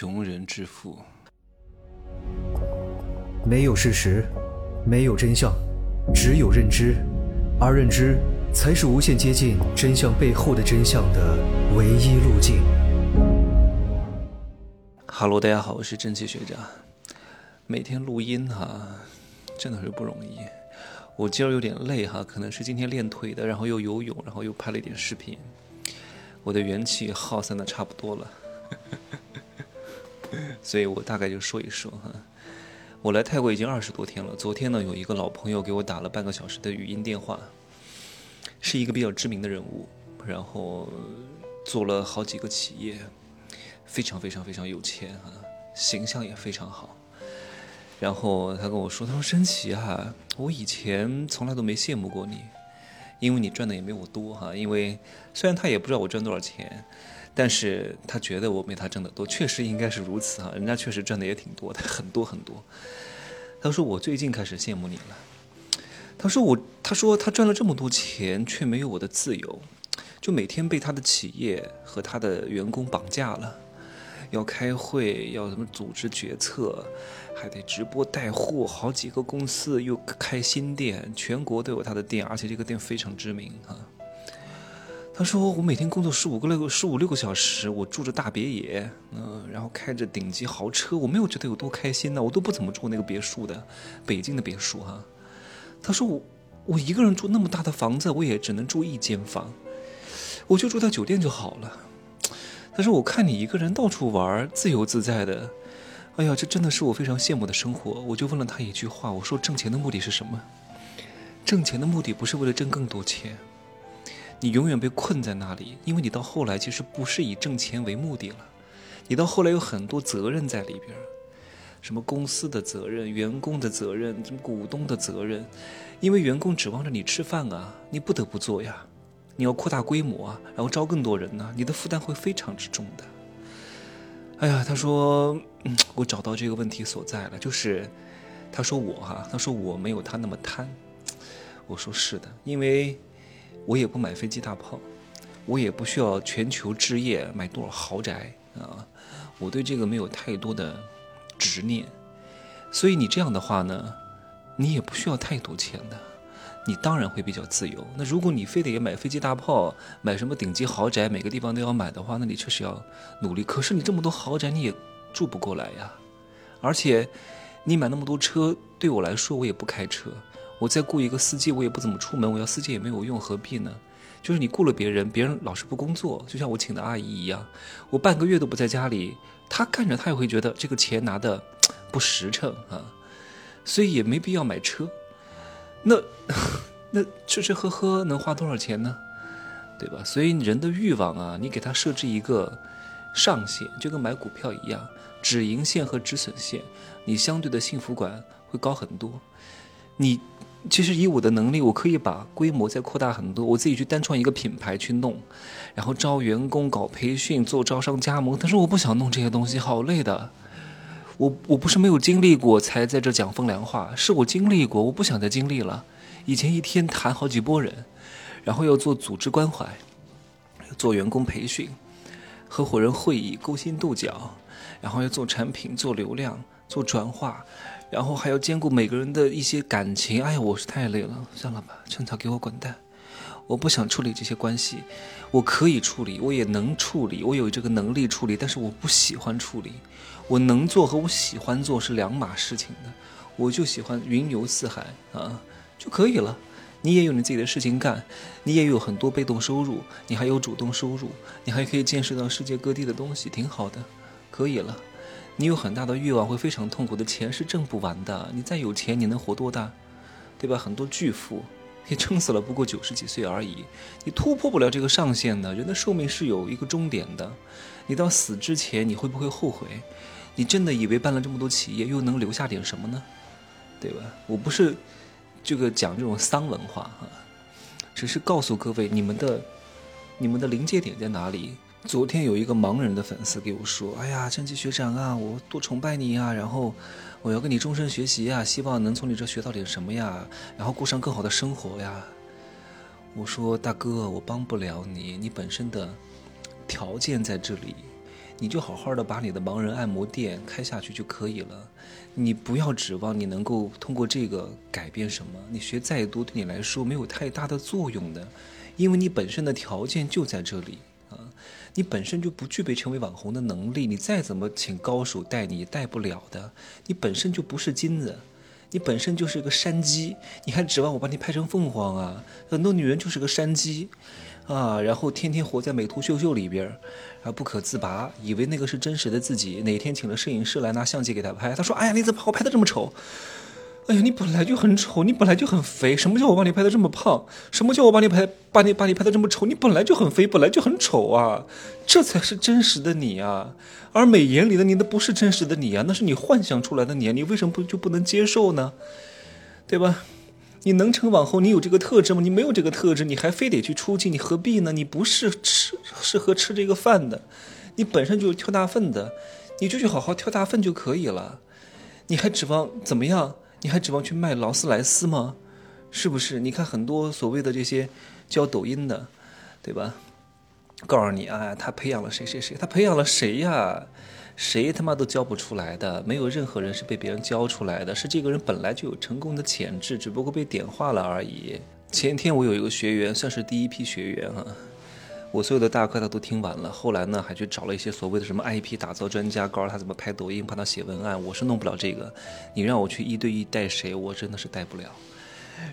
穷人之富。没有事实，没有真相，只有认知，而认知才是无限接近真相背后的真相的唯一路径。哈喽，大家好，我是蒸汽学长。每天录音哈，真的是不容易。我今儿有点累哈，可能是今天练腿的，然后又游泳，然后又拍了一点视频，我的元气耗散的差不多了。所以我大概就说一说哈。我来泰国已经二十多天了，昨天呢有一个老朋友给我打了半个小时的语音电话，是一个比较知名的人物，然后做了好几个企业，非常非常非常有钱哈，形象也非常好。然后他跟我说：“他说申奇啊，我以前从来都没羡慕过你，因为你赚的也没我多哈。因为虽然他也不知道我赚多少钱，但是他觉得我没他挣得多，确实应该是如此哈。人家确实赚的也挺多的，很多很多。他说我最近开始羡慕你了。他说我，他说他赚了这么多钱，却没有我的自由，就每天被他的企业和他的员工绑架了。”要开会，要什么组织决策，还得直播带货，好几个公司又开新店，全国都有他的店，而且这个店非常知名啊。他说我每天工作十五个六十五六个小时，我住着大别野，嗯，然后开着顶级豪车，我没有觉得有多开心呢，我都不怎么住那个别墅的，北京的别墅哈。他说我我一个人住那么大的房子，我也只能住一间房，我就住在酒店就好了。他说我看你一个人到处玩，自由自在的，哎呀，这真的是我非常羡慕的生活。我就问了他一句话，我说挣钱的目的是什么？挣钱的目的不是为了挣更多钱，你永远被困在那里，因为你到后来其实不是以挣钱为目的了，你到后来有很多责任在里边，什么公司的责任、员工的责任、股东的责任，因为员工指望着你吃饭啊，你不得不做呀。你要扩大规模啊，然后招更多人呢，你的负担会非常之重的。哎呀，他说，嗯，我找到这个问题所在了，就是，他说我哈，他说我没有他那么贪。我说是的，因为我也不买飞机大炮，我也不需要全球置业买多少豪宅啊，我对这个没有太多的执念，所以你这样的话呢，你也不需要太多钱的。你当然会比较自由。那如果你非得买飞机大炮，买什么顶级豪宅，每个地方都要买的话，那你确实要努力。可是你这么多豪宅，你也住不过来呀。而且，你买那么多车，对我来说，我也不开车。我再雇一个司机，我也不怎么出门。我要司机也没有用，何必呢？就是你雇了别人，别人老是不工作，就像我请的阿姨一样，我半个月都不在家里，他干着他也会觉得这个钱拿的不实诚啊。所以也没必要买车。那，那吃吃喝喝能花多少钱呢？对吧？所以人的欲望啊，你给他设置一个上限，就跟买股票一样，止盈线和止损线，你相对的幸福感会高很多。你其实以我的能力，我可以把规模再扩大很多，我自己去单创一个品牌去弄，然后招员工、搞培训、做招商加盟。但是我不想弄这些东西，好累的。我我不是没有经历过才在这讲风凉话，是我经历过，我不想再经历了。以前一天谈好几波人，然后要做组织关怀，做员工培训，合伙人会议勾心斗角，然后要做产品、做流量、做转化，然后还要兼顾每个人的一些感情。哎呀，我是太累了，算了吧，趁早给我滚蛋。我不想处理这些关系，我可以处理，我也能处理，我有这个能力处理，但是我不喜欢处理。我能做和我喜欢做是两码事情的，我就喜欢云游四海啊就可以了。你也有你自己的事情干，你也有很多被动收入，你还有主动收入，你还可以见识到世界各地的东西，挺好的，可以了。你有很大的欲望，会非常痛苦的，钱是挣不完的。你再有钱，你能活多大？对吧？很多巨富。你撑死了不过九十几岁而已，你突破不了这个上限的。人的寿命是有一个终点的，你到死之前你会不会后悔？你真的以为办了这么多企业又能留下点什么呢？对吧？我不是这个讲这种丧文化哈，只是告诉各位你们的你们的临界点在哪里。昨天有一个盲人的粉丝给我说：“哎呀，真奇学长啊，我多崇拜你呀！然后我要跟你终身学习呀，希望能从你这学到点什么呀，然后过上更好的生活呀。”我说：“大哥，我帮不了你，你本身的条件在这里，你就好好的把你的盲人按摩店开下去就可以了。你不要指望你能够通过这个改变什么，你学再多对你来说没有太大的作用的，因为你本身的条件就在这里，你本身就不具备成为网红的能力，你再怎么请高手带你带不了的，你本身就不是金子。你本身就是个山鸡，你还指望我把你拍成凤凰啊？很多女人就是个山鸡，啊，然后天天活在美图秀秀里边儿，啊，不可自拔，以为那个是真实的自己。哪天请了摄影师来拿相机给他拍，他说：“哎呀，你怎么把我拍的这么丑？哎呀，你本来就很丑，你本来就很肥。什么叫我把你拍的这么胖？什么叫我把你拍把你把你拍的这么丑？你本来就很肥，本来就很丑啊！这才是真实的你啊！”而美颜里的你，那不是真实的你啊，那是你幻想出来的你啊！你为什么不就不能接受呢？对吧？你能成网红，你有这个特质吗？你没有这个特质，你还非得去出镜，你何必呢？你不是吃适合吃这个饭的，你本身就是挑大粪的，你就去好好挑大粪就可以了。你还指望怎么样？你还指望去卖劳斯莱斯吗？是不是？你看很多所谓的这些教抖音的，对吧？告诉你啊，他培养了谁谁谁？他培养了谁呀？谁他妈都教不出来的，没有任何人是被别人教出来的，是这个人本来就有成功的潜质，只不过被点化了而已。前天我有一个学员，算是第一批学员哈，我所有的大课他都听完了，后来呢还去找了一些所谓的什么 IP 打造专家，告诉他怎么拍抖音，帮他写文案。我是弄不了这个，你让我去一对一带谁，我真的是带不了。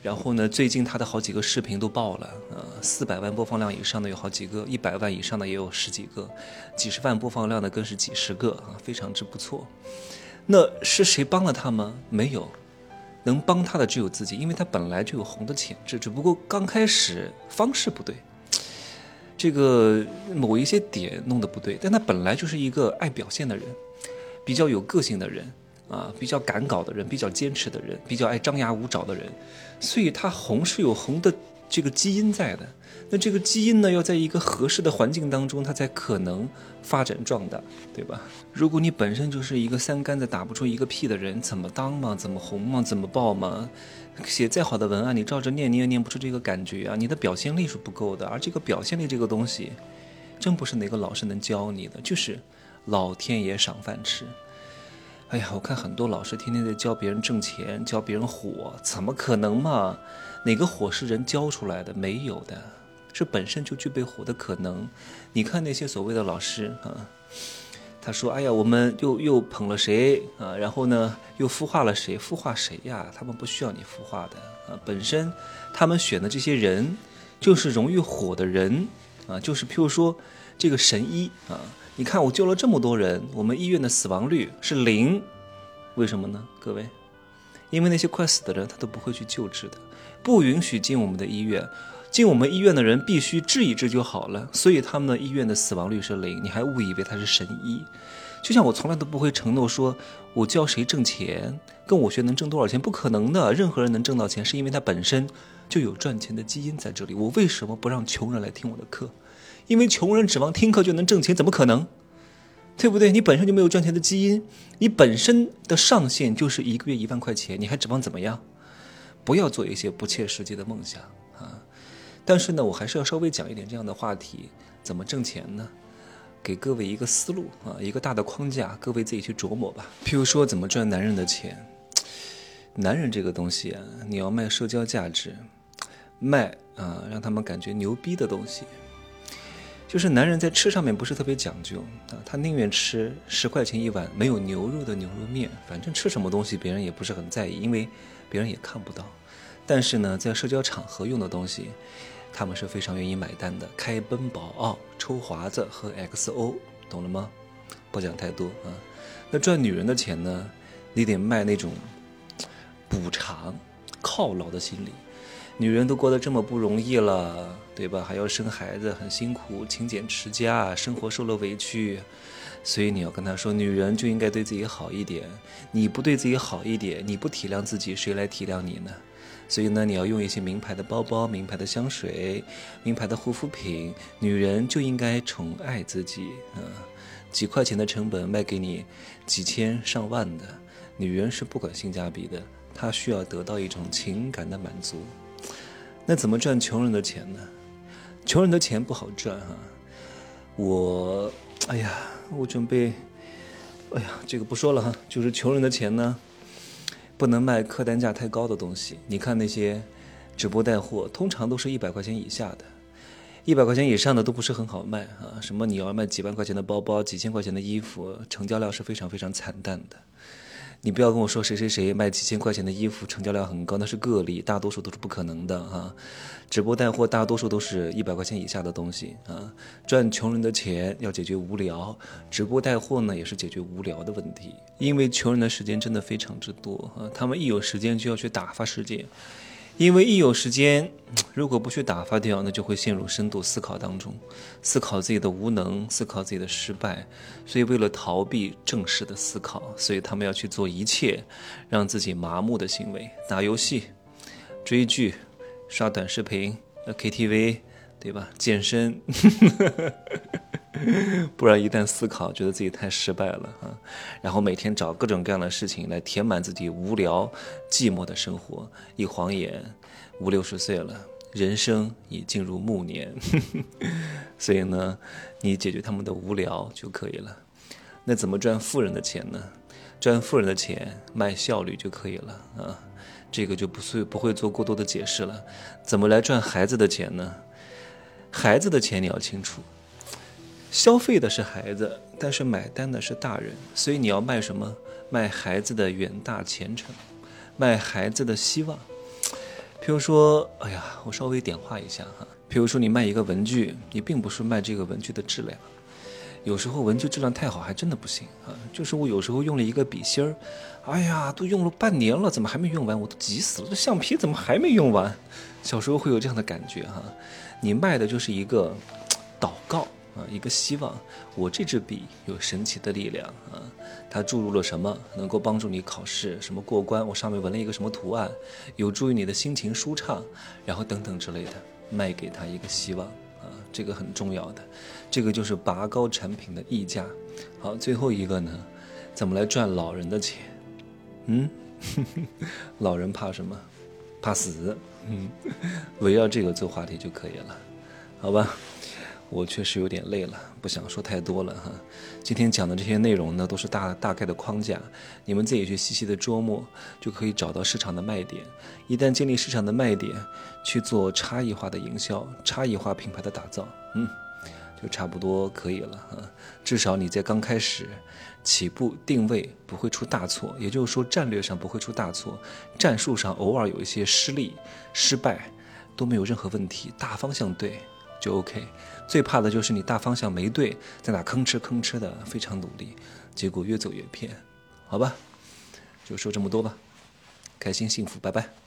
然后呢？最近他的好几个视频都爆了，呃，四百万播放量以上的有好几个，一百万以上的也有十几个，几十万播放量的更是几十个啊，非常之不错。那是谁帮了他吗？没有，能帮他的只有自己，因为他本来就有红的潜质，只不过刚开始方式不对，这个某一些点弄得不对，但他本来就是一个爱表现的人，比较有个性的人。啊，比较敢搞的人，比较坚持的人，比较爱张牙舞爪的人，所以他红是有红的这个基因在的。那这个基因呢，要在一个合适的环境当中，它才可能发展壮大，对吧？如果你本身就是一个三竿子打不出一个屁的人，怎么当嘛？怎么红嘛？怎么爆嘛？写再好的文案，你照着念，你也念不出这个感觉啊！你的表现力是不够的，而这个表现力这个东西，真不是哪个老师能教你的，就是老天爷赏饭吃。哎呀，我看很多老师天天在教别人挣钱，教别人火，怎么可能嘛？哪个火是人教出来的？没有的，是本身就具备火的可能。你看那些所谓的老师啊，他说：“哎呀，我们又又捧了谁啊？然后呢，又孵化了谁？孵化谁呀？他们不需要你孵化的啊，本身他们选的这些人就是容易火的人啊，就是譬如说这个神医啊。”你看，我救了这么多人，我们医院的死亡率是零，为什么呢？各位，因为那些快死的人他都不会去救治的，不允许进我们的医院，进我们医院的人必须治一治就好了，所以他们的医院的死亡率是零。你还误以为他是神医？就像我从来都不会承诺说我教谁挣钱，跟我学能挣多少钱，不可能的。任何人能挣到钱，是因为他本身就有赚钱的基因在这里。我为什么不让穷人来听我的课？因为穷人指望听课就能挣钱，怎么可能？对不对？你本身就没有赚钱的基因，你本身的上限就是一个月一万块钱，你还指望怎么样？不要做一些不切实际的梦想！但是呢，我还是要稍微讲一点这样的话题：怎么挣钱呢？给各位一个思路啊，一个大的框架，各位自己去琢磨吧。譬如说，怎么赚男人的钱？男人这个东西啊，你要卖社交价值，卖啊，让他们感觉牛逼的东西。就是男人在吃上面不是特别讲究啊，他宁愿吃十块钱一碗没有牛肉的牛肉面，反正吃什么东西别人也不是很在意，因为别人也看不到。但是呢，在社交场合用的东西，他们是非常愿意买单的。开奔宝奥、抽华子和 XO，懂了吗？不讲太多啊。那赚女人的钱呢，你得卖那种补偿、犒劳的心理。女人都过得这么不容易了，对吧？还要生孩子，很辛苦，勤俭持家，生活受了委屈，所以你要跟她说，女人就应该对自己好一点。你不对自己好一点，你不体谅自己，谁来体谅你呢？所以呢，你要用一些名牌的包包、名牌的香水、名牌的护肤品。女人就应该宠爱自己，嗯，几块钱的成本卖给你几千上万的，女人是不管性价比的，她需要得到一种情感的满足。那怎么赚穷人的钱呢？穷人的钱不好赚哈。我，哎呀，我准备，哎呀，这个不说了哈，就是穷人的钱呢，不能卖客单价太高的东西。你看那些直播带货，通常都是一百块钱以下的，一百块钱以上的都不是很好卖啊。什么你要卖几万块钱的包包、几千块钱的衣服，成交量是非常非常惨淡的。你不要跟我说谁谁谁卖几千块钱的衣服成交量很高，那是个例，大多数都是不可能的啊。直播带货大多数都是一百块钱以下的东西啊。赚穷人的钱要解决无聊，直播带货呢也是解决无聊的问题，因为穷人的时间真的非常之多啊，他们一有时间就要去打发时间。因为一有时间，如果不去打发掉，那就会陷入深度思考当中，思考自己的无能，思考自己的失败。所以，为了逃避正式的思考，所以他们要去做一切让自己麻木的行为：打游戏、追剧、刷短视频、KTV，对吧？健身。不然一旦思考，觉得自己太失败了啊，然后每天找各种各样的事情来填满自己无聊、寂寞的生活，一晃眼五六十岁了，人生已进入暮年。所以呢，你解决他们的无聊就可以了。那怎么赚富人的钱呢？赚富人的钱卖效率就可以了啊，这个就不会不会做过多的解释了。怎么来赚孩子的钱呢？孩子的钱你要清楚。消费的是孩子，但是买单的是大人，所以你要卖什么？卖孩子的远大前程，卖孩子的希望。譬如说，哎呀，我稍微点化一下哈。譬如说，你卖一个文具，你并不是卖这个文具的质量，有时候文具质量太好还真的不行啊。就是我有时候用了一个笔芯儿，哎呀，都用了半年了，怎么还没用完？我都急死了，这橡皮怎么还没用完？小时候会有这样的感觉哈。你卖的就是一个祷告。啊，一个希望，我这支笔有神奇的力量啊！它注入了什么，能够帮助你考试什么过关？我上面纹了一个什么图案，有助于你的心情舒畅，然后等等之类的，卖给他一个希望啊，这个很重要的，这个就是拔高产品的溢价。好，最后一个呢，怎么来赚老人的钱？嗯，老人怕什么？怕死。嗯，围绕这个做话题就可以了，好吧？我确实有点累了，不想说太多了哈。今天讲的这些内容呢，都是大大概的框架，你们自己去细细的琢磨，就可以找到市场的卖点。一旦建立市场的卖点，去做差异化的营销、差异化品牌的打造，嗯，就差不多可以了啊。至少你在刚开始起步定位不会出大错，也就是说战略上不会出大错，战术上偶尔有一些失利、失败都没有任何问题，大方向对。就 OK，最怕的就是你大方向没对，在那吭哧吭哧的非常努力，结果越走越偏，好吧，就说这么多吧，开心幸福，拜拜。